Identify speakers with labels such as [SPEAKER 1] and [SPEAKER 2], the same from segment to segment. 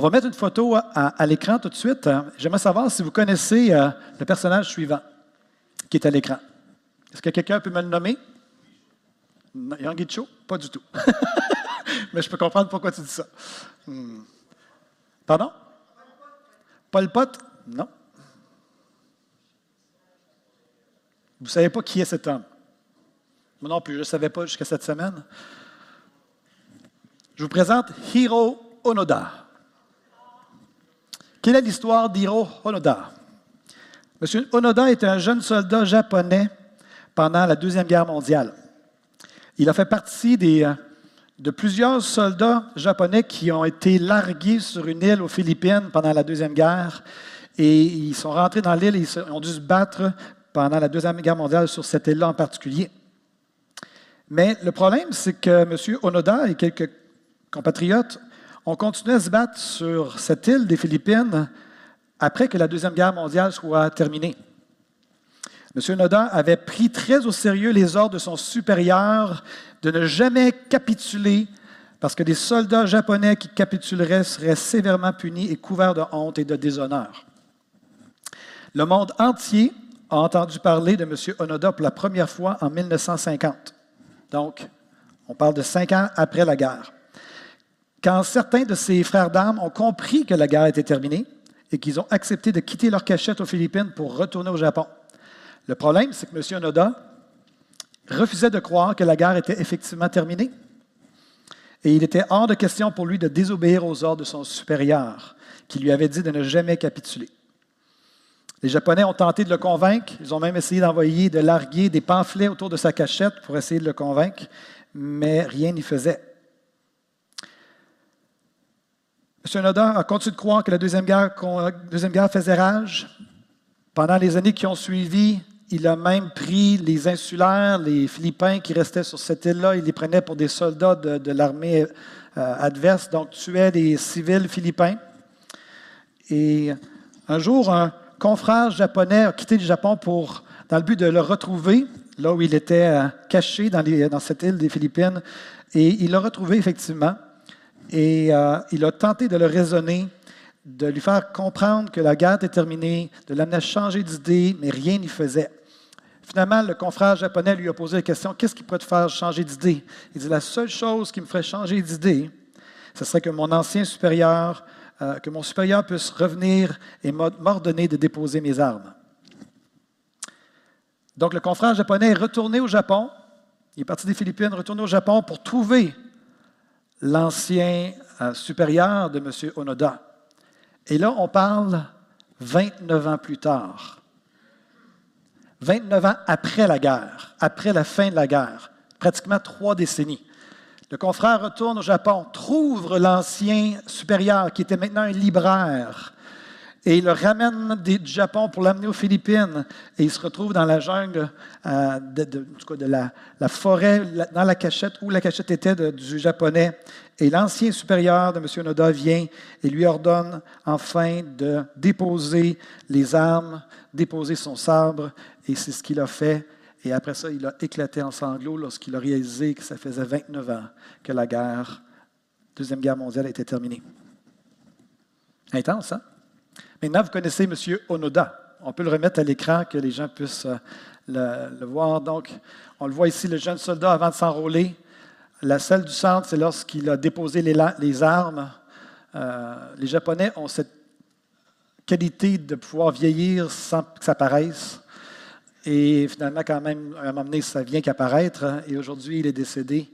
[SPEAKER 1] On va mettre une photo à, l'écran tout de suite. J'aimerais savoir si vous connaissez euh, le personnage suivant qui est à l'écran. Est-ce que quelqu'un peut me le nommer? Yangicho? Pas du tout. Mais je peux comprendre pourquoi tu dis ça. Hmm. Pardon? Paul Pot? Non. Vous ne savez pas qui est cet homme? Moi non plus, je ne savais pas jusqu'à cette semaine. Je vous présente Hiro Onoda. Quelle est l'histoire d'Hiro Onoda? Monsieur Onoda est un jeune soldat japonais pendant la Deuxième Guerre mondiale. Il a fait partie euh, de plusieurs soldats japonais qui ont été largués sur une île aux Philippines pendant la Deuxième Guerre et ils sont rentrés dans l'île et ils ont dû se battre pendant la Deuxième Guerre mondiale sur cette île-là en particulier. Mais le problème, c'est que M. Onoda et quelques compatriotes on continuait à se battre sur cette île des Philippines après que la Deuxième Guerre mondiale soit terminée. M. Noda avait pris très au sérieux les ordres de son supérieur de ne jamais capituler parce que des soldats japonais qui capituleraient seraient sévèrement punis et couverts de honte et de déshonneur. Le monde entier a entendu parler de M. Onoda pour la première fois en 1950. Donc, on parle de cinq ans après la guerre quand certains de ses frères d'armes ont compris que la guerre était terminée et qu'ils ont accepté de quitter leur cachette aux Philippines pour retourner au Japon. Le problème, c'est que M. Onoda refusait de croire que la guerre était effectivement terminée. Et il était hors de question pour lui de désobéir aux ordres de son supérieur, qui lui avait dit de ne jamais capituler. Les Japonais ont tenté de le convaincre. Ils ont même essayé d'envoyer, de larguer des pamphlets autour de sa cachette pour essayer de le convaincre, mais rien n'y faisait. M. Noda a continué de croire que la Deuxième Guerre, faisait rage? Pendant les années qui ont suivi, il a même pris les insulaires, les Philippins qui restaient sur cette île-là, il les prenait pour des soldats de, l'armée euh, adverse, donc tuait des civils philippins. Et un jour, un confrère japonais a quitté le Japon pour, dans le but de le retrouver, là où il était euh, caché dans cette île des Philippines. Et il l'a retrouvé effectivement. Et euh, il a tenté de le raisonner, de lui faire comprendre que la guerre était terminée, de l'amener à changer d'idée, mais rien n'y faisait. Finalement, le confrère japonais lui a posé la question Qu'est-ce qui pourrait te faire changer d'idée? Il dit La seule chose qui me ferait changer d'idée, ce serait que mon ancien supérieur, euh, que mon supérieur puisse revenir et m'ordonner de déposer mes armes. Donc, le confrère japonais est retourné au Japon. Il est parti des Philippines, retourné au Japon pour trouver l'ancien euh, supérieur de M. Onoda. Et là, on parle 29 ans plus tard. 29 ans après la guerre, après la fin de la guerre, pratiquement trois décennies. Le confrère retourne au Japon, trouve l'ancien supérieur qui était maintenant un libraire et il le ramène du Japon pour l'amener aux Philippines. Et il se retrouve dans la jungle, euh, de, la, forêt, dans la cachette où la cachette était du japonais. Et l'ancien supérieur de M. Noda vient et lui ordonne enfin de déposer les armes, déposer son sabre. Et c'est ce qu'il a fait. Et après ça, il a éclaté en sanglots lorsqu'il a réalisé que ça faisait 29 ans que la guerre, Deuxième Guerre mondiale, était terminée. Intense, hein? Maintenant, vous connaissez M. Onoda. On peut le remettre à l'écran que les gens puissent euh, le, voir. Donc, on le voit ici, le jeune soldat avant de s'enrôler. La salle du centre, c'est lorsqu'il a déposé les, armes. Euh, les Japonais ont cette qualité de pouvoir vieillir sans que ça paraisse. Et finalement, quand même, à un moment donné, ça vient qu'apparaître. Et aujourd'hui, il est décédé.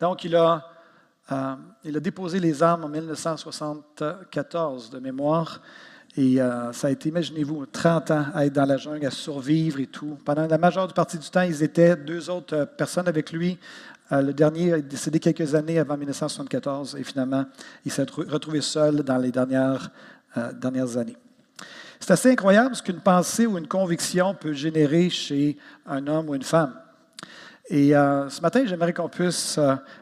[SPEAKER 1] Donc, il a, euh, il a déposé les armes en 1974 de mémoire. Et euh, ça a été, imaginez-vous, 30 ans à être dans la jungle, à survivre et tout. Pendant la majeure partie du temps, ils étaient deux autres euh, personnes avec lui. Euh, le dernier est décédé quelques années avant 1974 et finalement, il s'est retrouvé seul dans les dernières, dernières années. C'est assez incroyable ce qu'une pensée ou une conviction peut générer chez un homme ou une femme. Et ce matin, j'aimerais qu'on puisse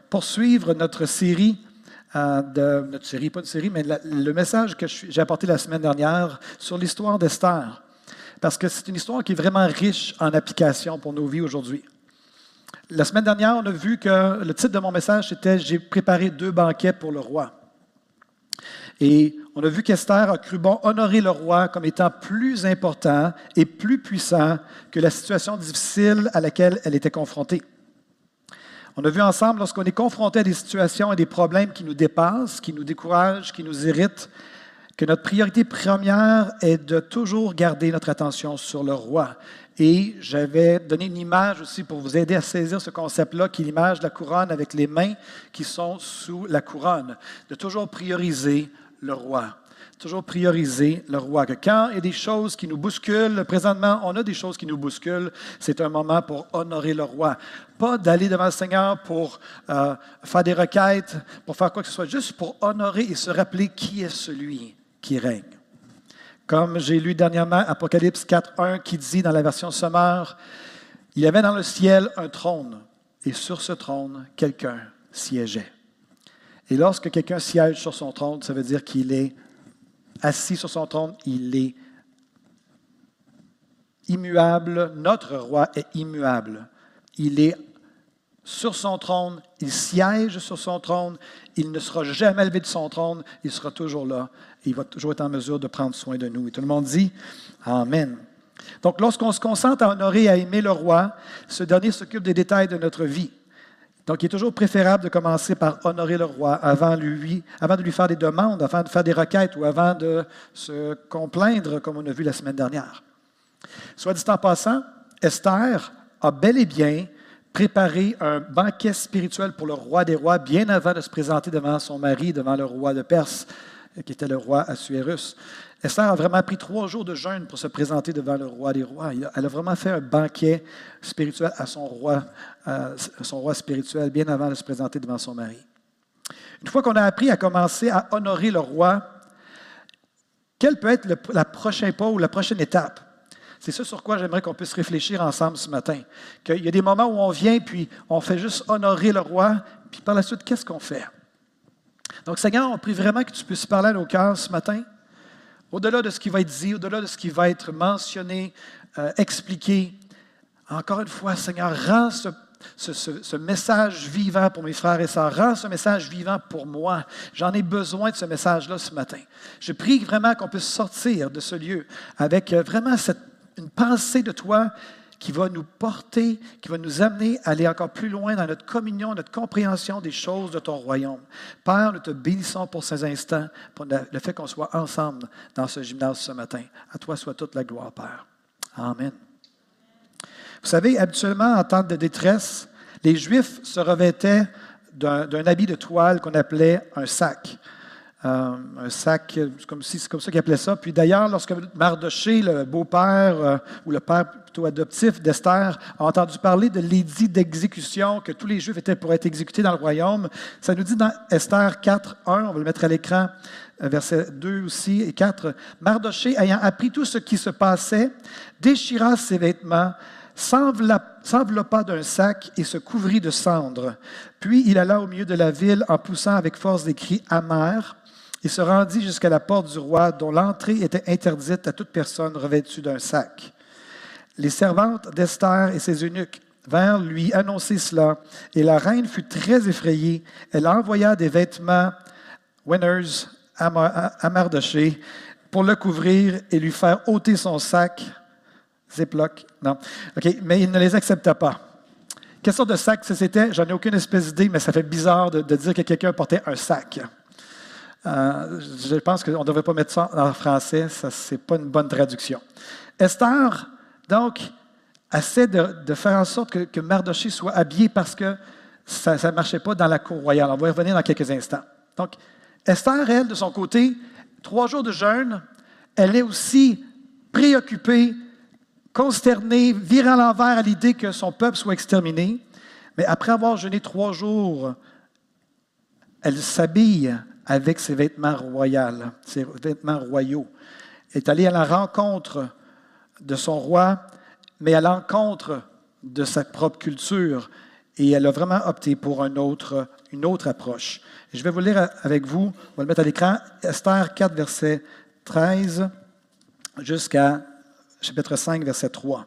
[SPEAKER 1] poursuivre notre série, de, notre série, pas de série, mais le message que j'ai apporté la semaine dernière sur l'histoire d'Esther. Parce que c'est une histoire qui est vraiment riche en application pour nos vies aujourd'hui. La semaine dernière, on a vu que le titre de mon message, c'était J'ai préparé deux banquets pour le roi. Et on a vu qu'Esther a cru bon honorer le roi comme étant plus important et plus puissant que la situation difficile à laquelle elle était confrontée. On a vu ensemble, lorsqu'on est confronté à des situations et des problèmes qui nous dépassent, qui nous découragent, qui nous irritent, que notre priorité première est de toujours garder notre attention sur le roi. Et j'avais donné une image aussi pour vous aider à saisir ce concept-là, qui est l'image de la couronne avec les mains qui sont sous la couronne. De toujours prioriser le roi. Toujours prioriser le roi. Que quand il y a des choses qui nous bousculent, présentement, on a des choses qui nous bousculent, c'est un moment pour honorer le roi. Pas d'aller devant le Seigneur pour euh, faire des requêtes, pour faire quoi que ce soit, juste pour honorer et se rappeler qui est celui qui règne. Comme j'ai lu dernièrement Apocalypse 4.1 qui dit dans la version sommaire, il y avait dans le ciel un trône, et sur ce trône, quelqu'un siégeait. Et lorsque quelqu'un siège sur son trône, ça veut dire qu'il est assis sur son trône, il est immuable. Notre roi est immuable. Il est sur son trône, il siège sur son trône, il ne sera jamais levé de son trône, il sera toujours là, il va toujours être en mesure de prendre soin de nous. Et tout le monde dit Amen. Donc, lorsqu'on se concentre à honorer et à aimer le roi, ce dernier s'occupe des détails de notre vie. Donc, il est toujours préférable de commencer par honorer le roi avant, lui, avant de lui faire des demandes, avant de faire des requêtes ou avant de se complaindre, comme on a vu la semaine dernière. Soit dit en passant, Esther a bel et bien préparé un banquet spirituel pour le roi des rois bien avant de se présenter devant son mari, devant le roi de Perse, qui était le roi Assuérus. Esther a vraiment pris trois jours de jeûne pour se présenter devant le roi des rois. Elle a vraiment fait un banquet spirituel à son roi, son roi spirituel, bien avant de se présenter devant son mari. Une fois qu'on a appris à commencer à honorer le roi, quel peut être la prochain pas ou la prochaine étape? C'est ça sur quoi j'aimerais qu'on puisse réfléchir ensemble ce matin. Qu'il y a des moments où on vient, puis on fait juste honorer le roi, puis par la suite, qu'est-ce qu'on fait? Donc, Seigneur, on prie vraiment que tu puisses parler à nos cœurs ce matin. Au-delà de ce qui va être dit, au-delà de ce qui va être mentionné, euh, expliqué, encore une fois, Seigneur, rends ce, message vivant pour mes frères et sœurs. Rends ce message vivant pour moi. J'en ai besoin de ce message-là ce matin. Je prie vraiment qu'on puisse sortir de ce lieu avec euh, vraiment une pensée de toi qui va nous porter, qui va nous amener à aller encore plus loin dans notre communion, notre compréhension des choses de ton royaume. Père, nous te bénissons pour ces instants, pour le fait qu'on soit ensemble dans ce gymnase ce matin. À toi soit toute la gloire, Père. Amen. Vous savez, habituellement, en temps de détresse, les Juifs se revêtaient d'un habit de toile qu'on appelait un sac. Euh, un sac, c'est comme, ça qu'ils appelaient ça. Puis d'ailleurs, lorsque Mardoché, le beau-père euh, ou le père plutôt adoptif d'Esther, a entendu parler de l'édit d'exécution, que tous les Juifs étaient pour être exécutés dans le royaume, ça nous dit dans Esther 4, 1, on va le mettre à l'écran, euh, verset 2 aussi et 4, Mardoché, ayant appris tout ce qui se passait, déchira ses vêtements, s'enveloppa d'un sac et se couvrit de cendres. Puis il alla au milieu de la ville en poussant avec force des cris amers. Il se rendit jusqu'à la porte du roi, dont l'entrée était interdite à toute personne revêtue d'un sac. Les servantes d'Esther et ses eunuques vinrent lui annoncer cela, et la reine fut très effrayée. Elle envoya des vêtements winners à Mardoché pour le couvrir et lui faire ôter son sac. Ziploc, non. OK, mais il ne les accepta pas. Quelle sorte de sac c'était? J'en ai aucune espèce d'idée, mais ça fait bizarre de dire que quelqu'un portait un sac. Euh, je pense qu'on ne devrait pas mettre ça en français, ça n'est pas une bonne traduction. Esther, donc, essaie de, faire en sorte que, que, Mardoché soit habillé parce que ça ne marchait pas dans la cour royale. On va y revenir dans quelques instants. Donc, Esther, elle, de son côté, trois jours de jeûne, elle est aussi préoccupée, consternée, virant l'envers à l'idée que son peuple soit exterminé. Mais après avoir jeûné trois jours, elle s'habille avec ses vêtements royaux, ses vêtements royaux. est allée à la rencontre de son roi, mais à l'encontre de sa propre culture. Et elle a vraiment opté pour une autre approche. je vais vous lire avec vous, on va le mettre à l'écran, Esther 4, verset 13 jusqu'à chapitre 5, verset 3.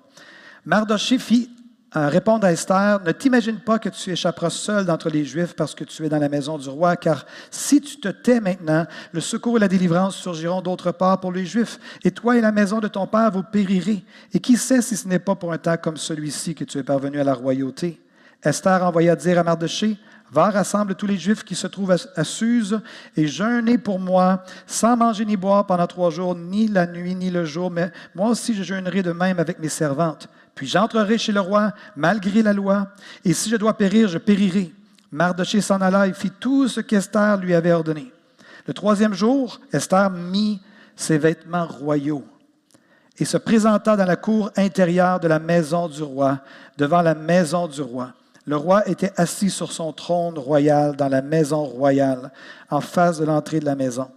[SPEAKER 1] Mardoché fit répondre à Esther, ne t'imagine pas que tu échapperas seul d'entre les Juifs parce que tu es dans la maison du roi, car si tu te tais maintenant, le secours et la délivrance surgiront d'autre part pour les Juifs, et toi et la maison de ton père vous périrez. Et qui sait si ce n'est pas pour un temps comme celui-ci que tu es parvenu à la royauté? Esther envoya dire à Mardoché, Va, rassemble tous les Juifs qui se trouvent à, Suse et jeûnez pour moi, sans manger ni boire pendant trois jours, ni la nuit, ni le jour. Mais moi aussi, je jeûnerai de même avec mes servantes. Puis j'entrerai chez le roi, malgré la loi, et si je dois périr, je périrai. Mardoché s'en alla et fit tout ce qu'Esther lui avait ordonné. Le troisième jour, Esther mit ses vêtements royaux et se présenta dans la cour intérieure de la maison du roi, devant la maison du roi. Le roi était assis sur son trône royal dans la maison royale, en face de l'entrée de la maison.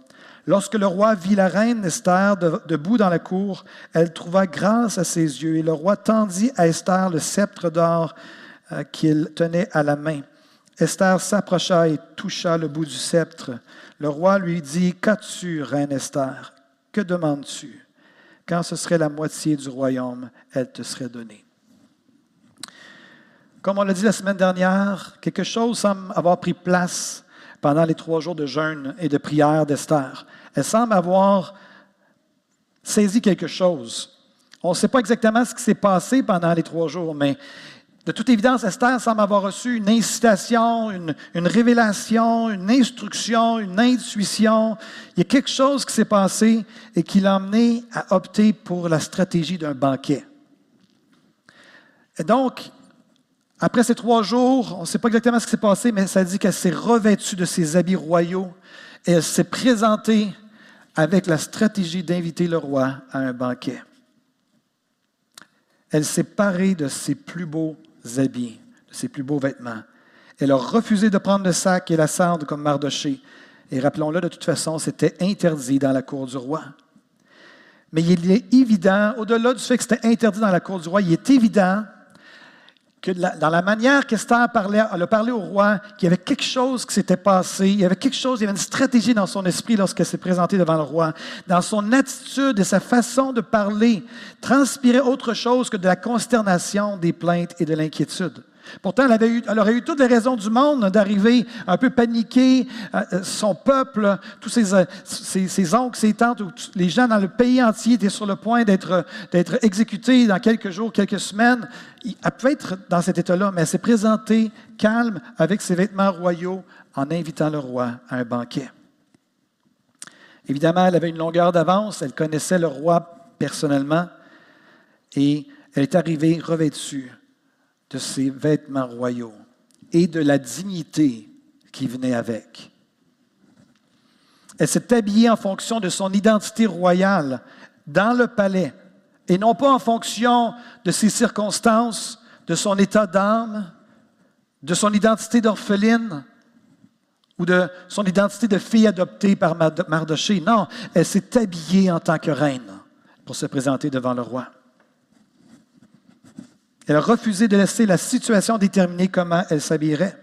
[SPEAKER 1] Lorsque le roi vit la reine Esther debout dans la cour, elle trouva grâce à ses yeux, et le roi tendit à Esther le sceptre d'or euh, qu'il tenait à la main. Esther s'approcha et toucha le bout du sceptre. Le roi lui dit, Qu'as-tu, reine Esther? Que demandes-tu? Quand ce serait la moitié du royaume, elle te serait donnée. Comme on l'a dit la semaine dernière, quelque chose semble avoir pris place pendant les trois jours de jeûne et de prière d'Esther. Elle semble avoir saisi quelque chose. On ne sait pas exactement ce qui s'est passé pendant les trois jours, mais de toute évidence, Esther semble avoir reçu une incitation, une, révélation, une instruction, une intuition. Il y a quelque chose qui s'est passé et qui l'a amené à opter pour la stratégie d'un banquet. Et donc, après ces trois jours, on ne sait pas exactement ce qui s'est passé, mais ça dit qu'elle s'est revêtue de ses habits royaux et elle s'est présentée avec la stratégie d'inviter le roi à un banquet. Elle s'est parée de ses plus beaux habits, de ses plus beaux vêtements. Elle a refusé de prendre le sac et la cendre comme Mardoché. Et rappelons-le, de toute façon, c'était interdit dans la cour du roi. Mais il est évident, au-delà du fait que c'était interdit dans la cour du roi, il est évident que dans la manière qu'Esther parlait, elle a parlé au roi, qu'il y avait quelque chose qui s'était passé, il y avait quelque chose, il y avait une stratégie dans son esprit lorsqu'elle s'est présentée devant le roi. Dans son attitude et sa façon de parler, transpirait autre chose que de la consternation, des plaintes et de l'inquiétude. Pourtant, elle, aurait eu toutes les raisons du monde d'arriver un peu paniquée. Euh, euh, son peuple, tous ses, euh, oncles, ses tantes, les gens dans le pays entier étaient sur le point d'être, d'être exécutés dans quelques jours, quelques semaines. Elle pouvait être dans cet état-là, mais elle s'est présentée calme avec ses vêtements royaux en invitant le roi à un banquet. Évidemment, elle avait une longueur d'avance, elle connaissait le roi personnellement et elle est arrivée revêtue de ses vêtements royaux et de la dignité qui venait avec. Elle s'est habillée en fonction de son identité royale dans le palais et non pas en fonction de ses circonstances, de son état d'âme, de son identité d'orpheline ou de son identité de fille adoptée par Mardoché. Non, elle s'est habillée en tant que reine pour se présenter devant le roi. Elle a refusé de laisser la situation déterminer comment elle s'habillerait.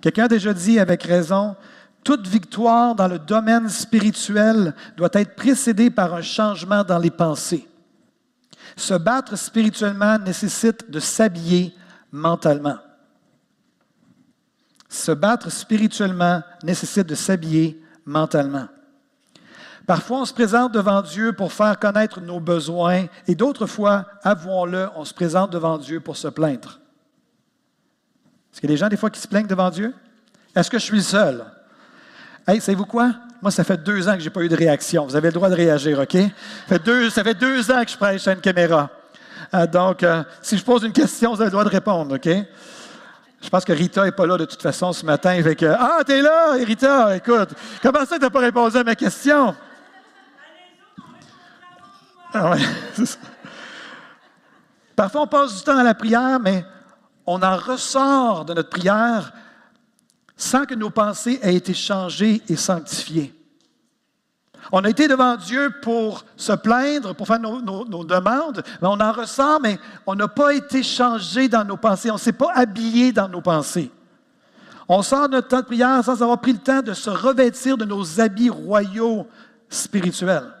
[SPEAKER 1] Quelqu'un a déjà dit avec raison, toute victoire dans le domaine spirituel doit être précédée par un changement dans les pensées. Se battre spirituellement nécessite de s'habiller mentalement. Se battre spirituellement nécessite de s'habiller mentalement. Parfois, on se présente devant Dieu pour faire connaître nos besoins et d'autres fois, avouons-le, on se présente devant Dieu pour se plaindre. Est-ce qu'il y a des gens des fois qui se plaignent devant Dieu? Est-ce que je suis seul? Hey, savez-vous quoi? Moi, ça fait deux ans que je n'ai pas eu de réaction. Vous avez le droit de réagir, OK? Ça fait deux, ans que je prêche à une caméra. Euh, donc, euh, si je pose une question, vous avez le droit de répondre, OK? Je pense que Rita n'est pas là de toute façon ce matin. Que, ah, t'es là, Rita, écoute. Comment ça, tu n'as pas répondu à ma question? Ah Parfois, on passe du temps dans la prière, mais on en ressort de notre prière sans que nos pensées aient été changées et sanctifiées. On a été devant Dieu pour se plaindre, pour faire nos, demandes, mais on en ressort, mais on n'a pas été changé dans nos pensées, on ne s'est pas habillé dans nos pensées. On sort de notre temps de prière sans avoir pris le temps de se revêtir de nos habits royaux spirituels.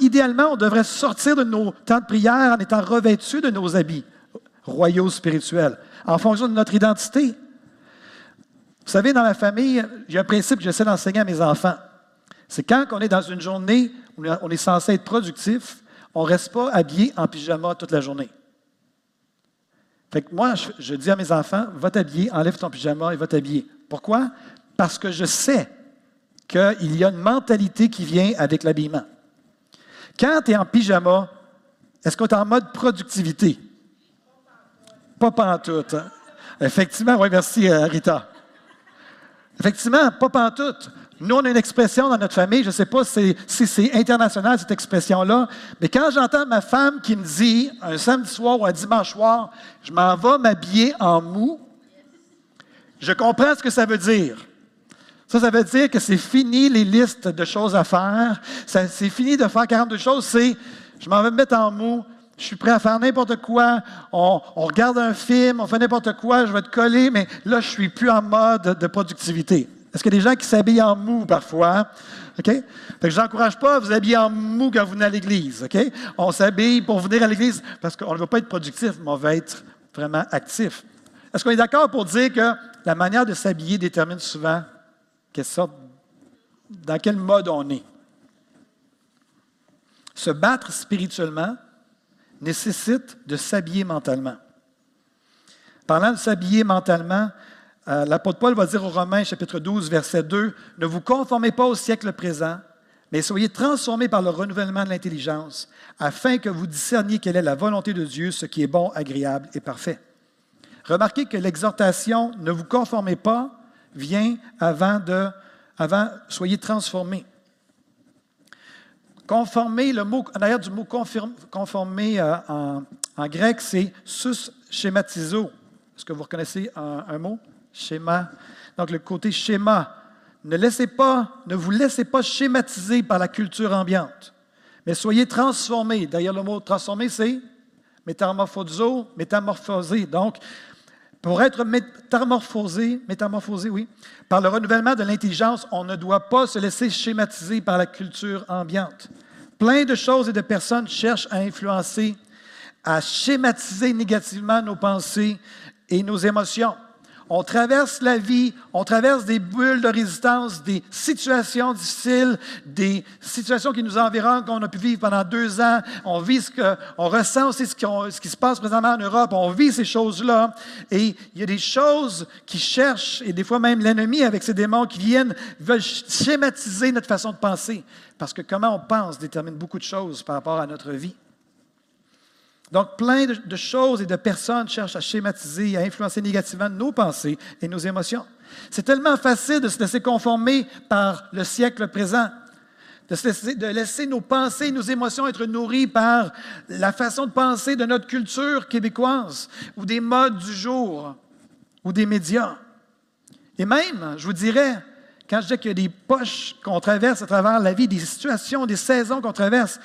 [SPEAKER 1] Idéalement, on devrait sortir de nos temps de prière en étant revêtus de nos habits royaux spirituels, en fonction de notre identité. Vous savez, dans la famille, a un principe que j'essaie d'enseigner à mes enfants. C'est quand on est dans une journée où on est censé être productif, on ne reste pas habillé en pyjama toute la journée. Fait que moi, je, dis à mes enfants, va t'habiller, enlève ton pyjama et va t'habiller. Pourquoi? Parce que je sais qu'il y a une mentalité qui vient avec l'habillement. Quand tu es en pyjama, est-ce qu'on est en mode productivité? Pas pantoute. Hein? Effectivement, oui, merci euh, Rita. Effectivement, pas pantoute. Nous, on a une expression dans notre famille, je ne sais pas si c'est international cette expression-là, mais quand j'entends ma femme qui me dit un samedi soir ou un dimanche soir, je m'en vais m'habiller en mou, je comprends ce que ça veut dire. Ça, ça veut dire que c'est fini les listes de choses à faire. C'est fini de faire 42 choses. C'est je m'en vais me mettre en mou. Je suis prêt à faire n'importe quoi. On, regarde un film, on fait n'importe quoi. Je vais te coller, mais là, je suis plus en mode de productivité. Est-ce qu'il y a des gens qui s'habillent en mou parfois? OK? Fait que je n'encourage pas à vous habiller en mou quand vous venez à l'église. OK? On s'habille pour venir à l'église parce qu'on ne veut pas être productif, mais on veut être vraiment actif. Est-ce qu'on est, d'accord pour dire que la manière de s'habiller détermine souvent quelle sorte, dans quel mode on est? Se battre spirituellement nécessite de s'habiller mentalement. Parlant de s'habiller mentalement, euh, l'apôtre Paul va dire aux Romains, chapitre 12, verset 2, Ne vous conformez pas au siècle présent, mais soyez transformés par le renouvellement de l'intelligence, afin que vous discerniez quelle est la volonté de Dieu, ce qui est bon, agréable et parfait. Remarquez que l'exhortation Ne vous conformez pas vient avant de avant soyez transformés. Conformer, le mot, d'ailleurs du mot conformer euh, en, grec, c'est sus schématizo. Est-ce que vous reconnaissez un mot? Schéma. Donc, le côté schéma. Ne, laissez pas, ne vous laissez pas schématiser par la culture ambiante, mais soyez transformés. D'ailleurs, le mot transformé, c'est métamorphoso, métamorphosé. Donc, pour être métamorphosé, métamorphosé, oui, par le renouvellement de l'intelligence, on ne doit pas se laisser schématiser par la culture ambiante. Plein de choses et de personnes cherchent à influencer, à schématiser négativement nos pensées et nos émotions. On traverse la vie, on traverse des bulles de résistance, des situations difficiles, des situations qui nous environnent, qu'on a pu vivre pendant deux ans. On vit ce on ressent aussi ce qui, se passe présentement en Europe. On vit ces choses-là. Et il y a des choses qui cherchent, et des fois même l'ennemi avec ses démons qui viennent, veulent schématiser notre façon de penser. Parce que comment on pense détermine beaucoup de choses par rapport à notre vie. Donc, plein de, choses et de personnes cherchent à schématiser et à influencer négativement nos pensées et nos émotions. C'est tellement facile de se laisser conformer par le siècle présent, de, de laisser nos pensées et nos émotions être nourries par la façon de penser de notre culture québécoise ou des modes du jour ou des médias. Et même, je vous dirais, quand je dis qu'il y a des poches qu'on traverse à travers la vie, des situations, des saisons qu'on traverse,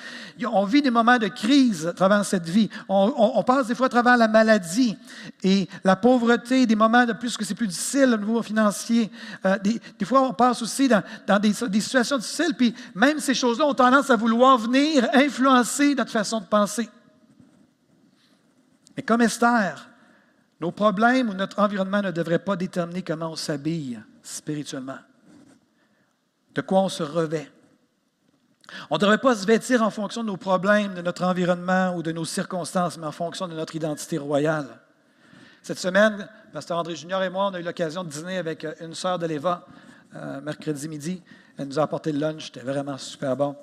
[SPEAKER 1] on vit des moments de crise à travers cette vie. On, passe des fois à travers la maladie et la pauvreté, des moments de plus que c'est plus difficile au niveau financier. Euh, des, fois, on passe aussi dans, des, des, situations difficiles, puis même ces choses-là ont tendance à vouloir venir influencer notre façon de penser. Mais comme Esther, nos problèmes ou notre environnement ne devraient pas déterminer comment on s'habille spirituellement de quoi on se revêt. On ne devrait pas se vêtir en fonction de nos problèmes, de notre environnement ou de nos circonstances, mais en fonction de notre identité royale. Cette semaine, Pasteur André Junior et moi, on a eu l'occasion de dîner avec euh, une sœur de l'Éva euh, mercredi midi. Elle nous a apporté le lunch, c'était vraiment super bon.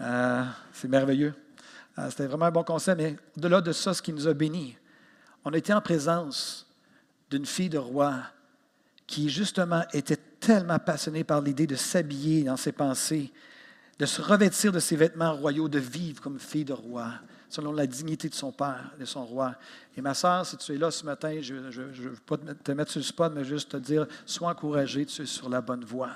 [SPEAKER 1] Euh, c'est merveilleux. c'était vraiment un bon conseil, mais au-delà de ça, ce qui nous a bénis, on été en présence d'une fille de roi qui, justement, était tellement passionné par l'idée de s'habiller dans ses pensées, de se revêtir de ses vêtements royaux, de vivre comme fille de roi, selon la dignité de son père, de son roi. Et ma sœur, si tu es là ce matin, je ne veux pas te mettre sur le spot, mais juste te dire, sois encouragé, tu es sur la bonne voie.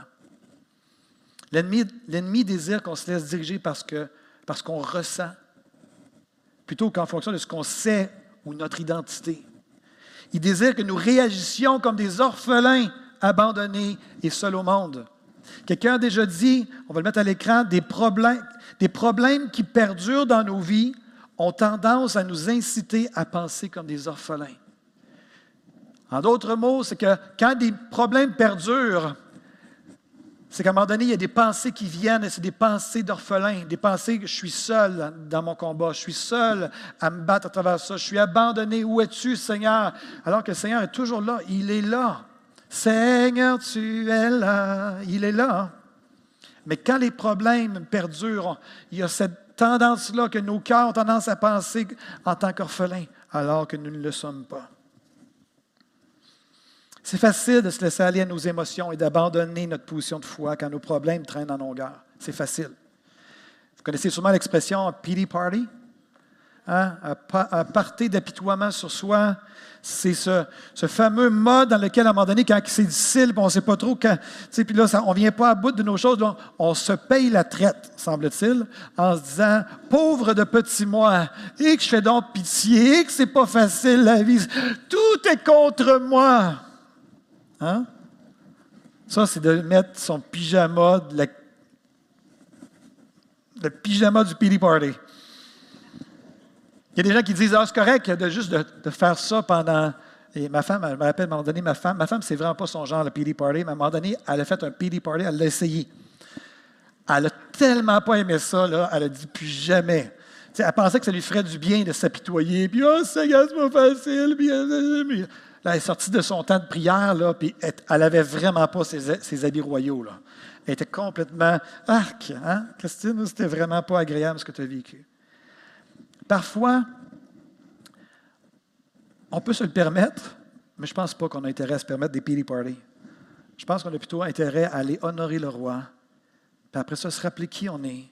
[SPEAKER 1] L'ennemi, désire qu'on se laisse diriger parce qu'on ressent, plutôt qu'en fonction de ce qu'on sait ou notre identité. Il désire que nous réagissions comme des orphelins abandonnés et seuls au monde. Quelqu'un a déjà dit, on va le mettre à l'écran, des problèmes, des problèmes qui perdurent dans nos vies ont tendance à nous inciter à penser comme des orphelins. En d'autres mots, c'est que quand des problèmes perdurent, c'est qu'à un moment donné, il y a des pensées qui viennent, et c'est des pensées d'orphelins, des pensées que je suis seul dans mon combat, je suis seul à me battre à travers ça, je suis abandonné. Où es-tu, Seigneur? Alors que le Seigneur est toujours là, il est là. Seigneur, tu es là, il est là. Mais quand les problèmes perdurent, il y a cette tendance-là que nos cœurs ont tendance à penser en tant qu'orphelins, alors que nous ne le sommes pas. C'est facile de se laisser aller à nos émotions et d'abandonner notre position de foi quand nos problèmes traînent en longueur. C'est facile. Vous connaissez sûrement l'expression pity party, hein? un party d'apitoiement sur soi. C'est ce, fameux mode dans lequel, à un moment donné, quand c'est difficile, on ne sait pas trop, quand, puis là, on ne vient pas à bout de nos choses, on se paye la traite, semble-t-il, en se disant Pauvre de petit moi, et que je fais donc pitié, et que c'est pas facile la vie, tout est contre moi. Hein? Ça, c'est de mettre son pyjama, le pyjama du pity party. Il y a des gens qui disent Ah, c'est correct de juste de, faire ça pendant. Et ma femme, elle me rappelle, à un moment donné, ma femme, ma femme, c'est vraiment pas son genre, le pity party, mais à un moment donné, elle a fait un pity party, elle l'a essayé. Elle a tellement pas aimé ça, là, elle a dit plus jamais. elle pensait que ça lui ferait du bien de s'apitoyer, puis oh, c'est pas facile, puis, euh, Là, elle est sortie de son temps de prière, puis elle n'avait vraiment pas ses, habits royaux. Elle était complètement arc. Hein? Christine, c'était vraiment pas agréable ce que tu as vécu. Parfois, on peut se le permettre, mais je ne pense pas qu'on a intérêt à se permettre des pity parties. Je pense qu'on a plutôt intérêt à aller honorer le roi, puis après ça, se rappeler qui on est,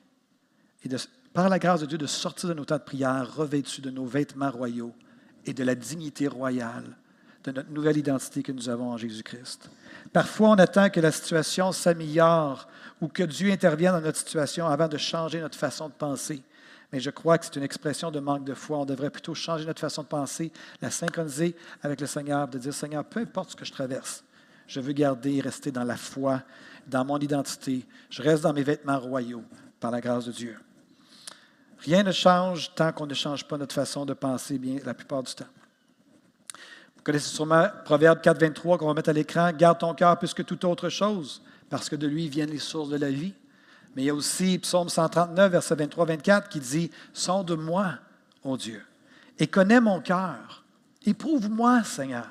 [SPEAKER 1] et par la grâce de Dieu, de sortir de nos temps de prière revêtus de nos vêtements royaux et de la dignité royale de notre nouvelle identité que nous avons en Jésus-Christ. Parfois, on attend que la situation s'améliore ou que Dieu intervienne dans notre situation avant de changer notre façon de penser. Mais je crois que c'est une expression de manque de foi. On devrait plutôt changer notre façon de penser, la synchroniser avec le Seigneur, de dire Seigneur, peu importe ce que je traverse, je veux garder et rester dans la foi, dans mon identité. Je reste dans mes vêtements royaux par la grâce de Dieu. Rien ne change tant qu'on ne change pas notre façon de penser bien la plupart du temps. Connaissez sûrement Proverbe 4, 23 qu'on va mettre à l'écran. Garde ton cœur plus que toute autre chose, parce que de lui viennent les sources de la vie. Mais il y a aussi Psaume 139, verset 23-24, qui dit Sonde-moi, ô Dieu, et connais mon cœur. Éprouve-moi, Seigneur.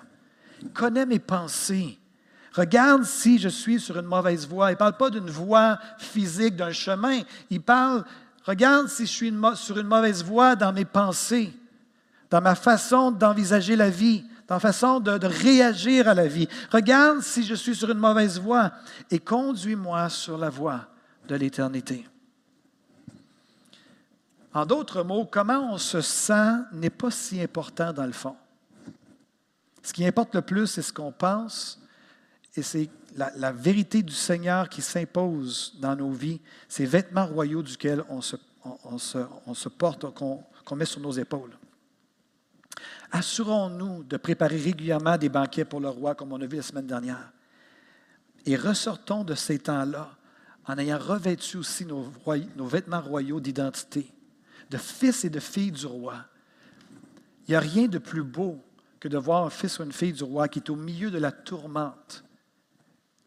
[SPEAKER 1] Connais mes pensées. Regarde si je suis sur une mauvaise voie. Il ne parle pas d'une voie physique, d'un chemin. Il parle, regarde si je suis sur une mauvaise voie dans mes pensées, dans ma façon d'envisager la vie, la façon de, réagir à la vie. Regarde si je suis sur une mauvaise voie et conduis-moi sur la voie de l'éternité. En d'autres mots, comment on se sent n'est pas si important dans le fond. Ce qui importe le plus, c'est ce qu'on pense et c'est la, vérité du Seigneur qui s'impose dans nos vies, ces vêtements royaux duquel on se, on se porte, qu'on met sur nos épaules. Assurons-nous de préparer régulièrement des banquets pour le roi, comme on a vu la semaine dernière. Et ressortons de ces temps-là en ayant revêtu aussi nos, vêtements royaux d'identité, de fils et de filles du roi. Il n'y a rien de plus beau que de voir un fils ou une fille du roi qui est au milieu de la tourmente,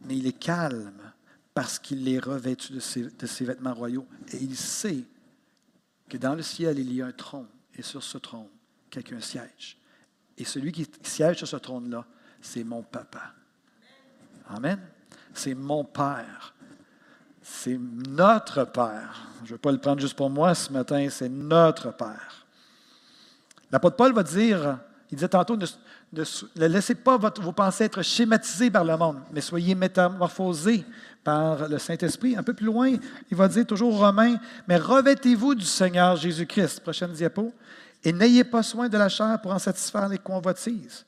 [SPEAKER 1] mais il est calme parce qu'il est revêtu de ses, de ses vêtements royaux et il sait que dans le ciel, il y a un trône et sur ce trône, quelqu'un siège. Et celui qui siège sur ce trône-là, c'est mon papa. Amen. C'est mon Père. C'est notre Père. Je ne veux pas le prendre juste pour moi ce matin, c'est notre Père. L'apôtre Paul va dire, il disait tantôt, ne, laissez pas vos pensées être schématisées par le monde, mais soyez métamorphosés par le Saint-Esprit. Un peu plus loin, il va dire toujours aux Romains, mais revêtez-vous du Seigneur Jésus-Christ. Prochaine diapo. Et n'ayez pas soin de la chair pour en satisfaire les convoitises.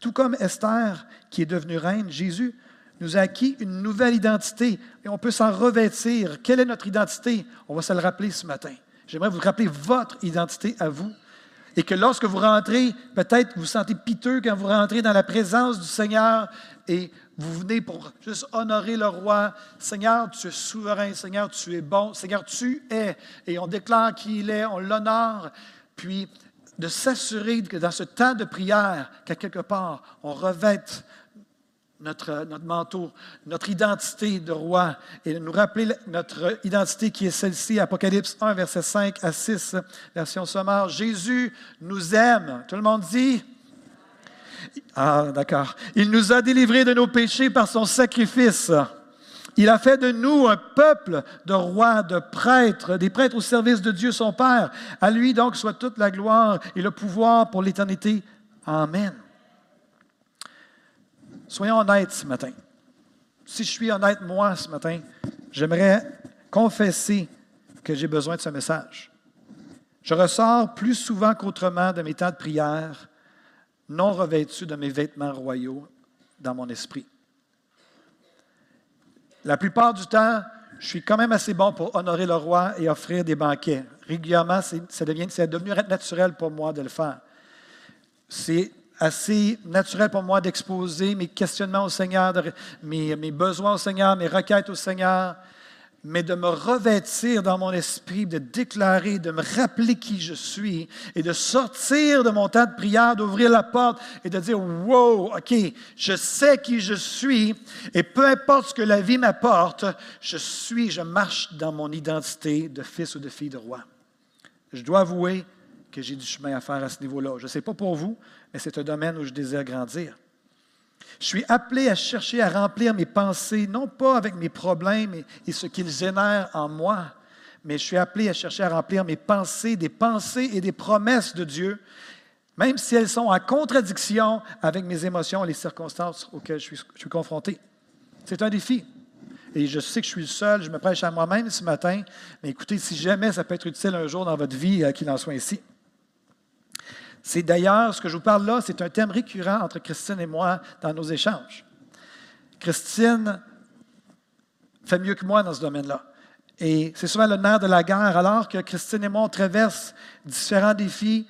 [SPEAKER 1] Tout comme Esther, qui est devenue reine, Jésus nous a acquis une nouvelle identité et on peut s'en revêtir. Quelle est notre identité? On va se le rappeler ce matin. J'aimerais vous rappeler votre identité à vous. Et que lorsque vous rentrez, peut-être vous vous sentez piteux quand vous rentrez dans la présence du Seigneur et vous venez pour juste honorer le roi. Seigneur, tu es souverain. Seigneur, tu es bon. Seigneur, tu es. Et on déclare qui il est, on l'honore. Puis de s'assurer que dans ce temps de prière, qu'à quelque part, on revête notre, notre manteau, notre identité de roi, et de nous rappeler notre identité qui est celle-ci, Apocalypse 1, verset 5 à 6, version sommaire. Jésus nous aime. Tout le monde dit? Ah, d'accord. Il nous a délivrés de nos péchés par son sacrifice. Il a fait de nous un peuple de rois, de prêtres, des prêtres au service de Dieu son Père. À lui donc soit toute la gloire et le pouvoir pour l'éternité. Amen. Soyons honnêtes ce matin. Si je suis honnête, moi, ce matin, j'aimerais confesser que j'ai besoin de ce message. Je ressors plus souvent qu'autrement de mes temps de prière, non revêtu de mes vêtements royaux dans mon esprit. La plupart du temps, je suis quand même assez bon pour honorer le roi et offrir des banquets. Régulièrement, c'est devenu naturel pour moi de le faire. C'est assez naturel pour moi d'exposer mes questionnements au Seigneur, mes, besoins au Seigneur, mes requêtes au Seigneur, mais de me revêtir dans mon esprit, de déclarer, de me rappeler qui je suis et de sortir de mon temps de prière, d'ouvrir la porte et de dire, wow, OK, je sais qui je suis et peu importe ce que la vie m'apporte, je suis, je marche dans mon identité de fils ou de fille de roi. Je dois avouer que j'ai du chemin à faire à ce niveau-là. Je ne sais pas pour vous, mais c'est un domaine où je désire grandir. Je suis appelé à chercher à remplir mes pensées, non pas avec mes problèmes et, ce qu'ils génèrent en moi, mais je suis appelé à chercher à remplir mes pensées, des pensées et des promesses de Dieu, même si elles sont en contradiction avec mes émotions et les circonstances auxquelles je suis, je suis confronté. C'est un défi. Et je sais que je suis le seul, je me prêche à moi-même ce matin, mais écoutez, si jamais ça peut être utile un jour dans votre vie, euh, qu'il en soit ainsi. C'est d'ailleurs, ce que je vous parle là, c'est un thème récurrent entre Christine et moi dans nos échanges. Christine fait mieux que moi dans ce domaine-là. Et c'est souvent le nerf de la guerre, alors que Christine et moi, on traverse différents défis,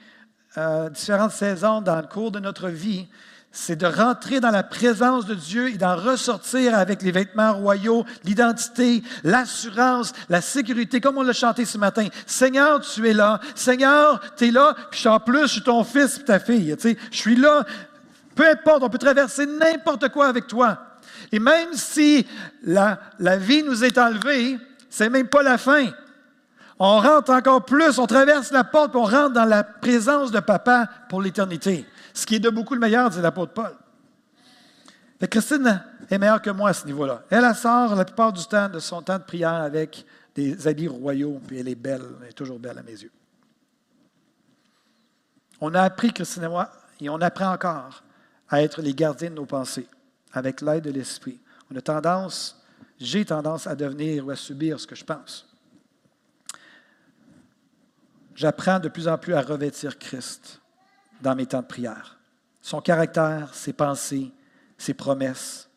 [SPEAKER 1] euh, différentes saisons dans le cours de notre vie c'est de rentrer dans la présence de Dieu et d'en ressortir avec les vêtements royaux, l'identité, l'assurance, la sécurité, comme on l'a chanté ce matin. Seigneur, tu es là. Seigneur, tu es là. Puis en plus, je suis ton fils et ta fille. Tu sais, je suis là. Peu importe, on peut traverser n'importe quoi avec toi. Et même si la, la vie nous est enlevée, c'est même pas la fin. On rentre encore plus, on traverse la porte, puis on rentre dans la présence de papa pour l'éternité. Ce qui est de beaucoup le meilleur, dit l'apôtre Paul. Christine est meilleure que moi à ce niveau-là. Elle, elle sort la plupart du temps de son temps de prière avec des habits royaux, puis elle est belle, elle est toujours belle à mes yeux. On a appris, Christine et moi, et on apprend encore à être les gardiens de nos pensées, avec l'aide de l'Esprit. On a tendance, j'ai tendance à devenir ou à subir ce que je pense. J'apprends de plus en plus à revêtir Christ dans mes temps de prière. Son caractère, ses pensées, ses promesses.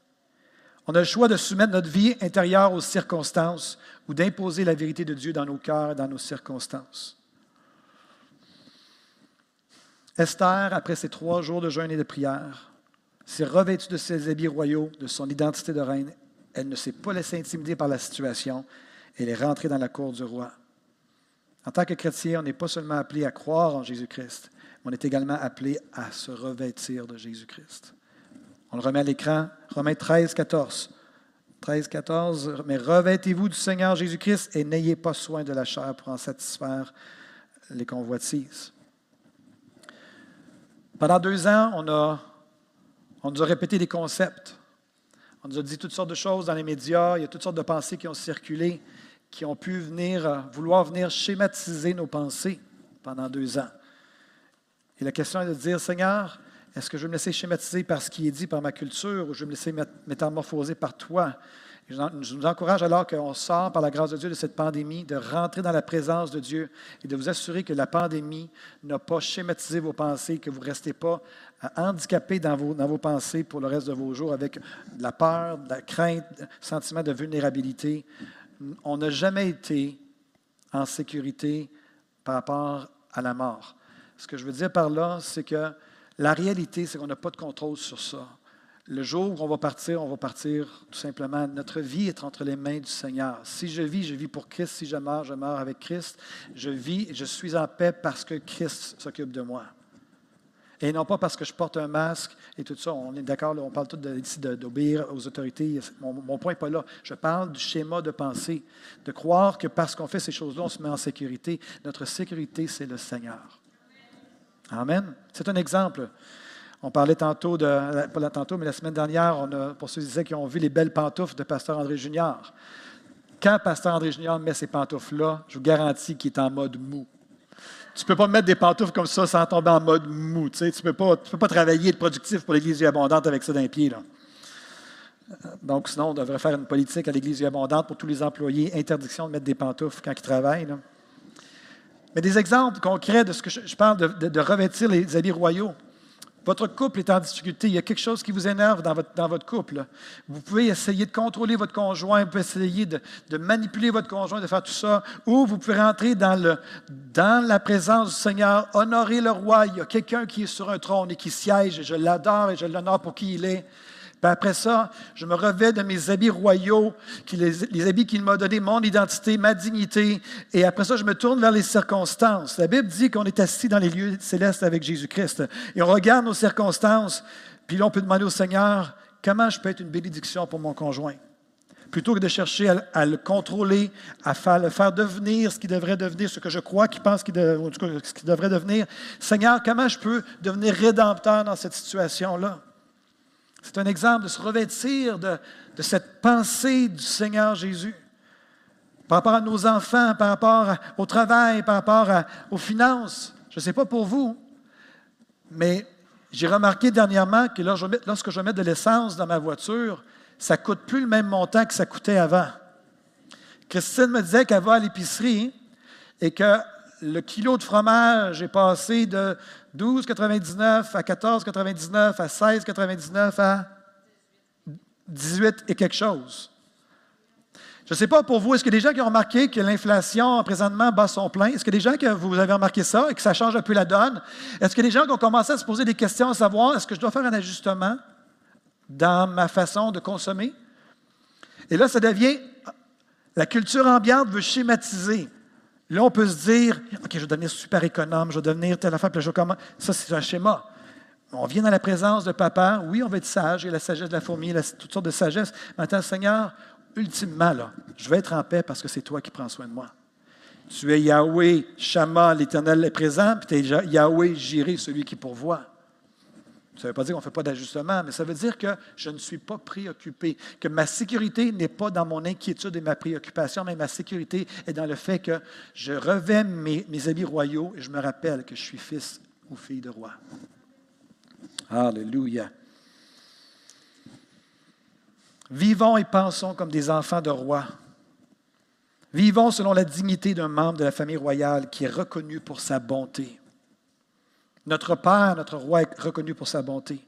[SPEAKER 1] On a le choix de soumettre notre vie intérieure aux circonstances ou d'imposer la vérité de Dieu dans nos cœurs et dans nos circonstances. Esther, après ses trois jours de jeûne et de prière, s'est revêtue de ses habits royaux, de son identité de reine. Elle ne s'est pas laissée intimider par la situation. Elle est rentrée dans la cour du roi. En tant que chrétien, on n'est pas seulement appelé à croire en Jésus-Christ, on est également appelé à se revêtir de Jésus-Christ. On le remet à l'écran, Romains 13, 14. 13, 14, mais revêtez-vous du Seigneur Jésus-Christ et n'ayez pas soin de la chair pour en satisfaire les convoitises. Pendant deux ans, on, a, on nous a répété des concepts. On nous a dit toutes sortes de choses dans les médias, il y a toutes sortes de pensées qui ont circulé, qui ont pu venir, vouloir venir schématiser nos pensées pendant deux ans. Et la question est de dire, Seigneur, est-ce que je vais me laisser schématiser par ce qui est dit par ma culture ou je vais me laisser métamorphoser par toi? Je vous encourage alors qu'on sort par la grâce de Dieu de cette pandémie, de rentrer dans la présence de Dieu et de vous assurer que la pandémie n'a pas schématisé vos pensées, que vous ne restez pas euh, handicapés dans vos, dans vos pensées pour le reste de vos jours avec de la peur, de la crainte, sentiment de vulnérabilité. On n'a jamais été en sécurité par rapport à la mort. Ce que je veux dire par là, c'est que la réalité, c'est qu'on n'a pas de contrôle sur ça. Le jour où on va partir, on va partir tout simplement. Notre vie est entre les mains du Seigneur. Si je vis, je vis pour Christ. Si je meurs, je meurs avec Christ. Je vis, je suis en paix parce que Christ s'occupe de moi. Et non pas parce que je porte un masque et tout ça. On est d'accord, on parle tout d'obéir aux autorités. Mon point n'est pas là. Je parle du schéma de pensée, de croire que parce qu'on fait ces choses-là, on se met en sécurité. Notre sécurité, c'est le Seigneur. Amen. C'est un exemple. On parlait tantôt, de, pas tantôt, mais la semaine dernière, on a, pour ceux qui ont vu les belles pantoufles de Pasteur André Junior. Quand Pasteur André Junior met ces pantoufles-là, je vous garantis qu'il est en mode mou. Tu ne peux pas mettre des pantoufles comme ça sans tomber en mode mou. Tu ne peux, pas, peux pas travailler de productif pour l'Église abondante avec ça d'un pied. Donc, sinon, on devrait faire une politique à l'Église abondante pour tous les employés, interdiction de mettre des pantoufles quand ils travaillent. Mais des exemples concrets de ce que je, parle de revêtir les habits royaux. Votre couple est en difficulté. Il y a quelque chose qui vous énerve dans votre, couple. Vous pouvez essayer de contrôler votre conjoint, vous pouvez essayer de, manipuler votre conjoint, de faire tout ça, ou vous pouvez rentrer dans, dans la présence du Seigneur, honorer le roi. Il y a quelqu'un qui est sur un trône et qui siège, et je l'adore et je l'honore pour qui il est. Puis après ça, je me revais de mes habits royaux, les, habits qu'il m'a donné, mon identité, ma dignité. Et après ça, je me tourne vers les circonstances. La Bible dit qu'on est assis dans les lieux célestes avec Jésus-Christ. Et on regarde nos circonstances. Puis là, on peut demander au Seigneur, comment je peux être une bénédiction pour mon conjoint? Plutôt que de chercher à, le contrôler, à faire, le faire devenir ce qu'il devrait devenir, ce que je crois qu'il pense qu'il devrait devenir. Seigneur, comment je peux devenir rédempteur dans cette situation-là? C'est un exemple de se revêtir de, cette pensée du Seigneur Jésus par rapport à nos enfants, par rapport au travail, par rapport aux finances. Je ne sais pas pour vous, mais j'ai remarqué dernièrement que lorsque je mets de l'essence dans ma voiture, ça ne coûte plus le même montant que ça coûtait avant. Christine me disait qu'elle va à l'épicerie et que le kilo de fromage est passé de 12,99 à 14,99 à 16,99 à 18 et quelque chose. Je ne sais pas pour vous, est-ce a des gens qui ont remarqué que l'inflation présentement bat son plein? Est-ce a des gens qui vous avez remarqué ça et que ça change un peu la donne? Est-ce a des gens qui ont commencé à se poser des questions à savoir est-ce que je dois faire un ajustement dans ma façon de consommer? Et là, ça devient la culture ambiante veut schématiser. Là, on peut se dire, OK, je vais devenir super économe, je vais devenir telle affaire, puis je vais comment. Ça, c'est un schéma. On vient dans la présence de papa. Oui, on va être sage, et la sagesse de la fourmi, toutes sortes de sagesse. Maintenant, Seigneur, ultimement, là, je vais être en paix parce que c'est toi qui prends soin de moi. Tu es Yahweh, Shama, l'Éternel est présent, puis tu es Yahweh, Jiré, celui qui pourvoit. Ça ne veut pas dire qu'on ne fait pas d'ajustement, mais ça veut dire que je ne suis pas préoccupé, que ma sécurité n'est pas dans mon inquiétude et ma préoccupation, mais ma sécurité est dans le fait que je revais mes, mes habits royaux et je me rappelle que je suis fils ou fille de roi. Alléluia. Vivons et pensons comme des enfants de roi. Vivons selon la dignité d'un membre de la famille royale qui est reconnu pour sa bonté. Notre Père, notre Roi est reconnu pour sa bonté.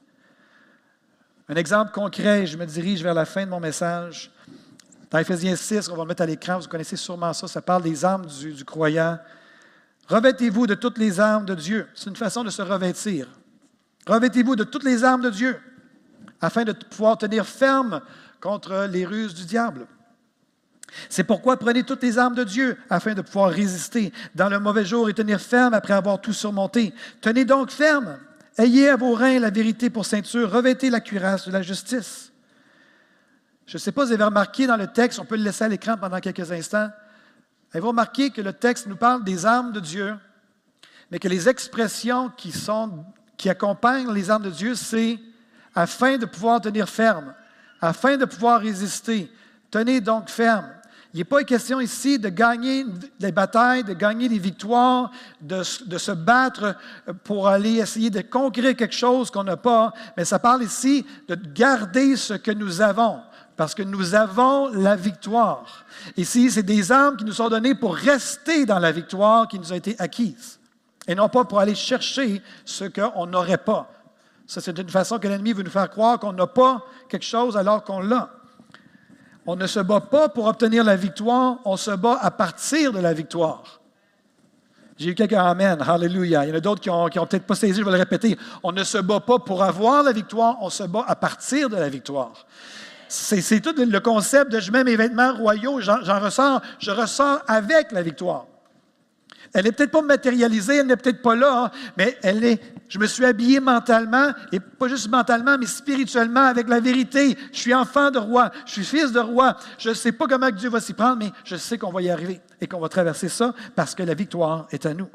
[SPEAKER 1] Un exemple concret, je me dirige vers la fin de mon message. Dans Ephésiens 6, on va le mettre à l'écran, vous connaissez sûrement ça, ça parle des armes du, croyant. Revêtez-vous de toutes les armes de Dieu. C'est une façon de se revêtir. Revêtez-vous de toutes les armes de Dieu afin de pouvoir tenir ferme contre les ruses du diable. C'est pourquoi prenez toutes les armes de Dieu afin de pouvoir résister dans le mauvais jour et tenir ferme après avoir tout surmonté. Tenez donc ferme. Ayez à vos reins la vérité pour ceinture. Revêtez la cuirasse de la justice. Je ne sais pas si vous avez remarqué dans le texte, on peut le laisser à l'écran pendant quelques instants. Avez-vous remarqué que le texte nous parle des armes de Dieu, mais que les expressions qui, sont, qui accompagnent les armes de Dieu, c'est afin de pouvoir tenir ferme, afin de pouvoir résister. Tenez donc ferme. Il n'est pas question ici de gagner des batailles, de gagner des victoires, de, se battre pour aller essayer de conquérir quelque chose qu'on n'a pas, mais ça parle ici de garder ce que nous avons. parce que nous avons la victoire. Ici, c'est des armes qui nous sont données pour rester dans la victoire qui nous a été acquise, et non pas pour aller chercher ce qu'on n'aurait pas. Ça, c'est une façon que l'ennemi veut nous faire croire qu'on n'a pas quelque chose alors qu'on l'a. On ne se bat pas pour obtenir la victoire, on se bat à partir de la victoire. J'ai eu quelques Amen, Hallelujah. Il y en a d'autres qui n'ont ont, peut-être pas saisi, je vais le répéter. On ne se bat pas pour avoir la victoire, on se bat à partir de la victoire. C'est tout le concept de je mets mes vêtements royaux, j'en ressors, je ressors avec la victoire. Elle n'est peut-être pas matérialisée, elle n'est peut-être pas là, hein, mais elle est. Je me suis habillé mentalement, et pas juste mentalement, mais spirituellement avec la vérité. Je suis enfant de roi, je suis fils de roi. Je ne sais pas comment Dieu va s'y prendre, mais je sais qu'on va y arriver et qu'on va traverser ça parce que la victoire est à nous.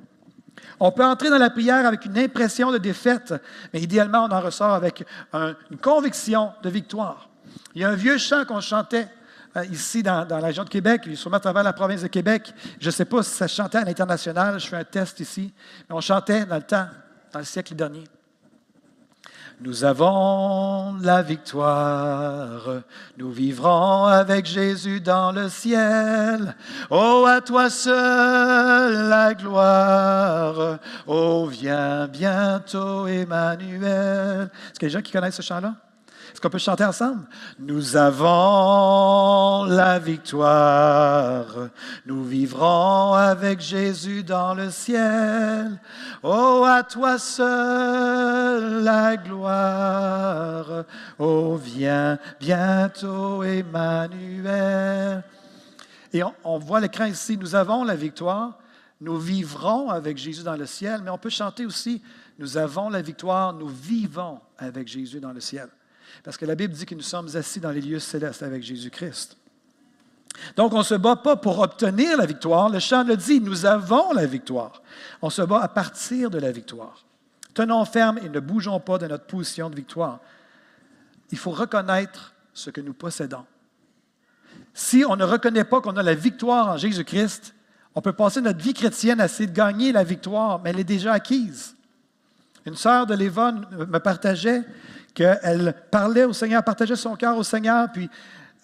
[SPEAKER 1] On peut entrer dans la prière avec une impression de défaite, mais idéalement, on en ressort avec une conviction de victoire. Il y a un vieux chant qu'on chantait euh, ici dans, la région de Québec, sûrement à travers la province de Québec. Je ne sais pas si ça chantait à l'international, je fais un test ici, mais on chantait dans le temps, dans le siècle dernier. Nous avons la victoire, nous vivrons avec Jésus dans le ciel. Oh, à toi seul la gloire. Oh, viens bientôt, Emmanuel. Est-ce qu'il y a des gens qui connaissent ce chant-là? Est-ce qu'on peut chanter ensemble? Nous avons la victoire. Nous vivrons avec Jésus dans le ciel. Oh, à toi seul la gloire. Oh, viens bientôt, Emmanuel. Et on, on voit l'écran ici. Nous avons la victoire. Nous vivrons avec Jésus dans le ciel. Mais on peut chanter aussi. Nous avons la victoire. Nous vivons avec Jésus dans le ciel. Parce que la Bible dit que nous sommes assis dans les lieux célestes avec Jésus-Christ. Donc, on ne se bat pas pour obtenir la victoire. Le chant le dit, nous avons la victoire. On se bat à partir de la victoire. Tenons ferme et ne bougeons pas de notre position de victoire. Il faut reconnaître ce que nous possédons. Si on ne reconnaît pas qu'on a la victoire en Jésus-Christ, on peut passer notre vie chrétienne à essayer de gagner la victoire, mais elle est déjà acquise. Une sœur de l'Évon me partageait qu'elle parlait au Seigneur, partageait son cœur au Seigneur, puis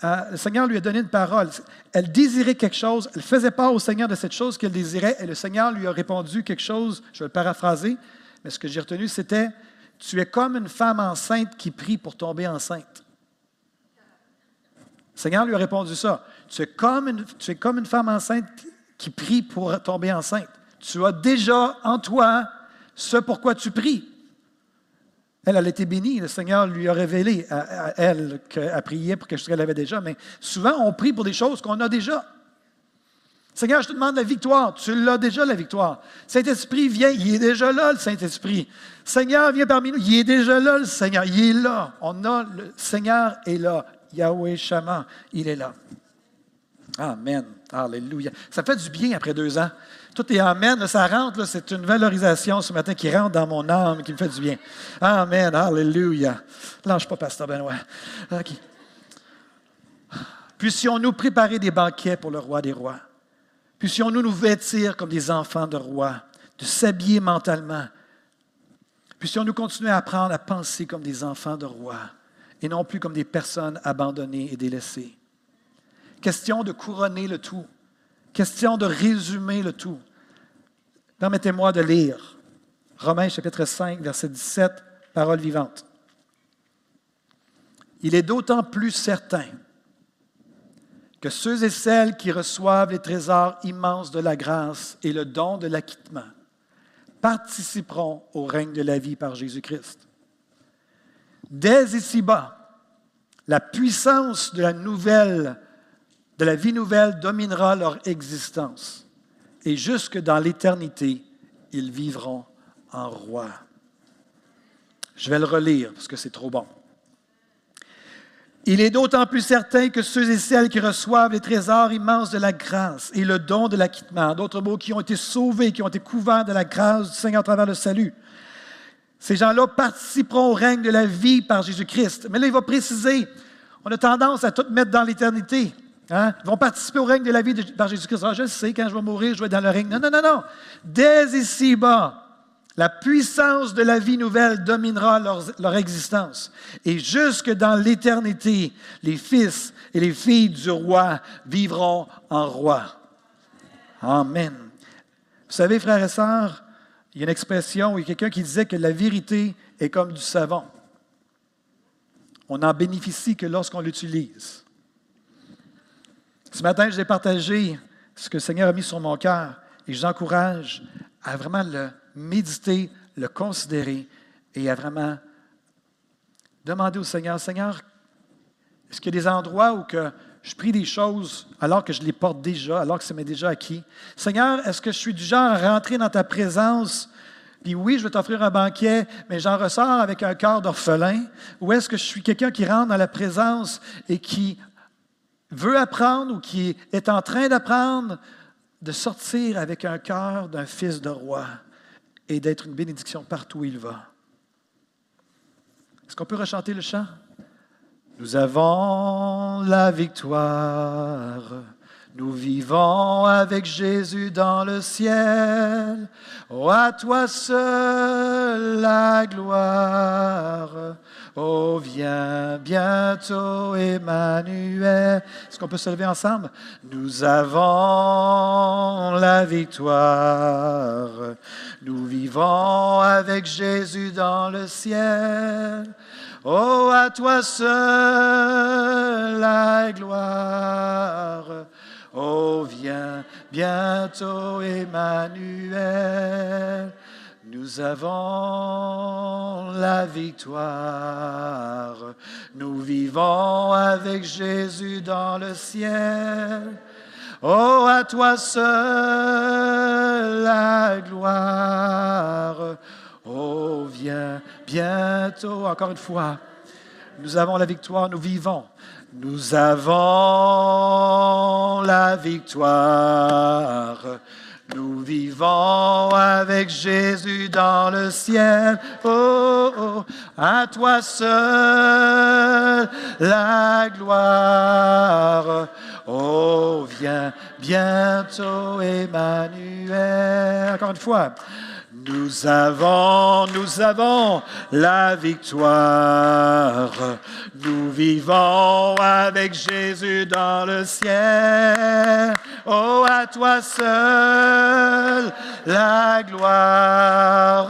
[SPEAKER 1] euh, le Seigneur lui a donné une parole. Elle désirait quelque chose, elle faisait part au Seigneur de cette chose qu'elle désirait, et le Seigneur lui a répondu quelque chose, je vais le paraphraser, mais ce que j'ai retenu, c'était Tu es comme une femme enceinte qui prie pour tomber enceinte. Le Seigneur lui a répondu ça. Tu es comme une, tu es comme une femme enceinte qui prie pour tomber enceinte. Tu as déjà en toi ce pourquoi tu pries. Elle, elle a été bénie. Le Seigneur lui a révélé à, elle qu'elle priait pour quelque chose qu'elle avait déjà. Mais souvent, on prie pour des choses qu'on a déjà. Seigneur, je te demande la victoire. Tu l'as déjà, la victoire. Saint-Esprit, viens. Il est déjà là, le Saint-Esprit. Seigneur, viens parmi nous. Il est déjà là, le Seigneur. Il est là. On a le Seigneur est là. Yahweh Shama, il est là. Amen. Alléluia. Ça fait du bien après deux ans. Tout est Amen. Ça rentre, c'est une valorisation ce matin qui rentre dans mon âme, qui me fait du bien. Amen. Alléluia. Lâche pas, Pasteur Benoît. Puissions-nous préparer des banquets pour le roi des rois? Puissions-nous nous vêtir comme des enfants de roi, de s'habiller mentalement? Puissions-nous continuer à apprendre à penser comme des enfants de roi et non plus comme des personnes abandonnées et délaissées? Question de couronner le tout. Question de résumer le tout. Permettez-moi de lire Romains chapitre 5, verset 17, parole vivante. Il est d'autant plus certain que ceux et celles qui reçoivent les trésors immenses de la grâce et le don de l'acquittement participeront au règne de la vie par Jésus-Christ. Dès ici-bas, la puissance de la nouvelle de la vie nouvelle dominera leur existence. Et jusque dans l'éternité, ils vivront en roi. Je vais le relire parce que c'est trop bon. Il est d'autant plus certain que ceux et celles qui reçoivent les trésors immenses de la grâce et le don de l'acquittement, d'autres mots, qui ont été sauvés, qui ont été couverts de la grâce du Seigneur à travers le salut, ces gens-là participeront au règne de la vie par Jésus-Christ. Mais là, il va préciser, on a tendance à tout mettre dans l'éternité. Hein? Ils vont participer au règne de la vie par Jésus-Christ. Ah, je sais, quand je vais mourir, je vais dans le règne. Non, non, non, non. Dès ici-bas, La puissance de la vie nouvelle dominera leur, leur existence. Et jusque dans l'éternité, les fils et les filles du roi vivront en roi. Amen. Vous savez, frères et sœurs, il y a une expression, il y a quelqu'un qui disait que la vérité est comme du savon. On n'en bénéficie que lorsqu'on l'utilise. Ce matin, j'ai partagé ce que le Seigneur a mis sur mon cœur et j'encourage à vraiment le méditer, le considérer et à vraiment demander au Seigneur, Seigneur, est-ce qu'il y a des endroits où que je prie des choses alors que je les porte déjà, alors que ça m'est déjà acquis? Seigneur, est-ce que je suis du genre à rentrer dans ta présence? Puis oui, je vais t'offrir un banquet, mais j'en ressors avec un cœur d'orphelin? Ou est-ce que je suis quelqu'un qui rentre dans la présence et qui veut apprendre ou qui est en train d'apprendre de sortir avec un cœur d'un fils de roi et d'être une bénédiction partout où il va? Est-ce qu'on peut rechanter le chant? Nous avons la victoire. Nous vivons avec Jésus dans le ciel. Oh, à toi seul la gloire. Oh, viens bientôt, Emmanuel. Est-ce qu'on peut se lever ensemble? Nous avons la victoire. Nous vivons avec Jésus dans le ciel. Oh, à toi seul la gloire. Oh, viens bientôt, Emmanuel. Nous avons la victoire. Nous vivons avec Jésus dans le ciel. Oh, à toi seul la gloire. Oh, viens bientôt. Encore une fois, nous avons la victoire, nous vivons. Nous avons la victoire. Nous vivons avec Jésus dans le ciel. Oh, oh, à toi seul la gloire. Oh, viens bientôt, Emmanuel. Encore une fois. Nous avons, nous avons la victoire. Nous vivons avec Jésus dans le ciel. Oh, à toi seul la gloire.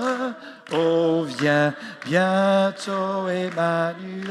[SPEAKER 1] Oh, viens bientôt, Emmanuel.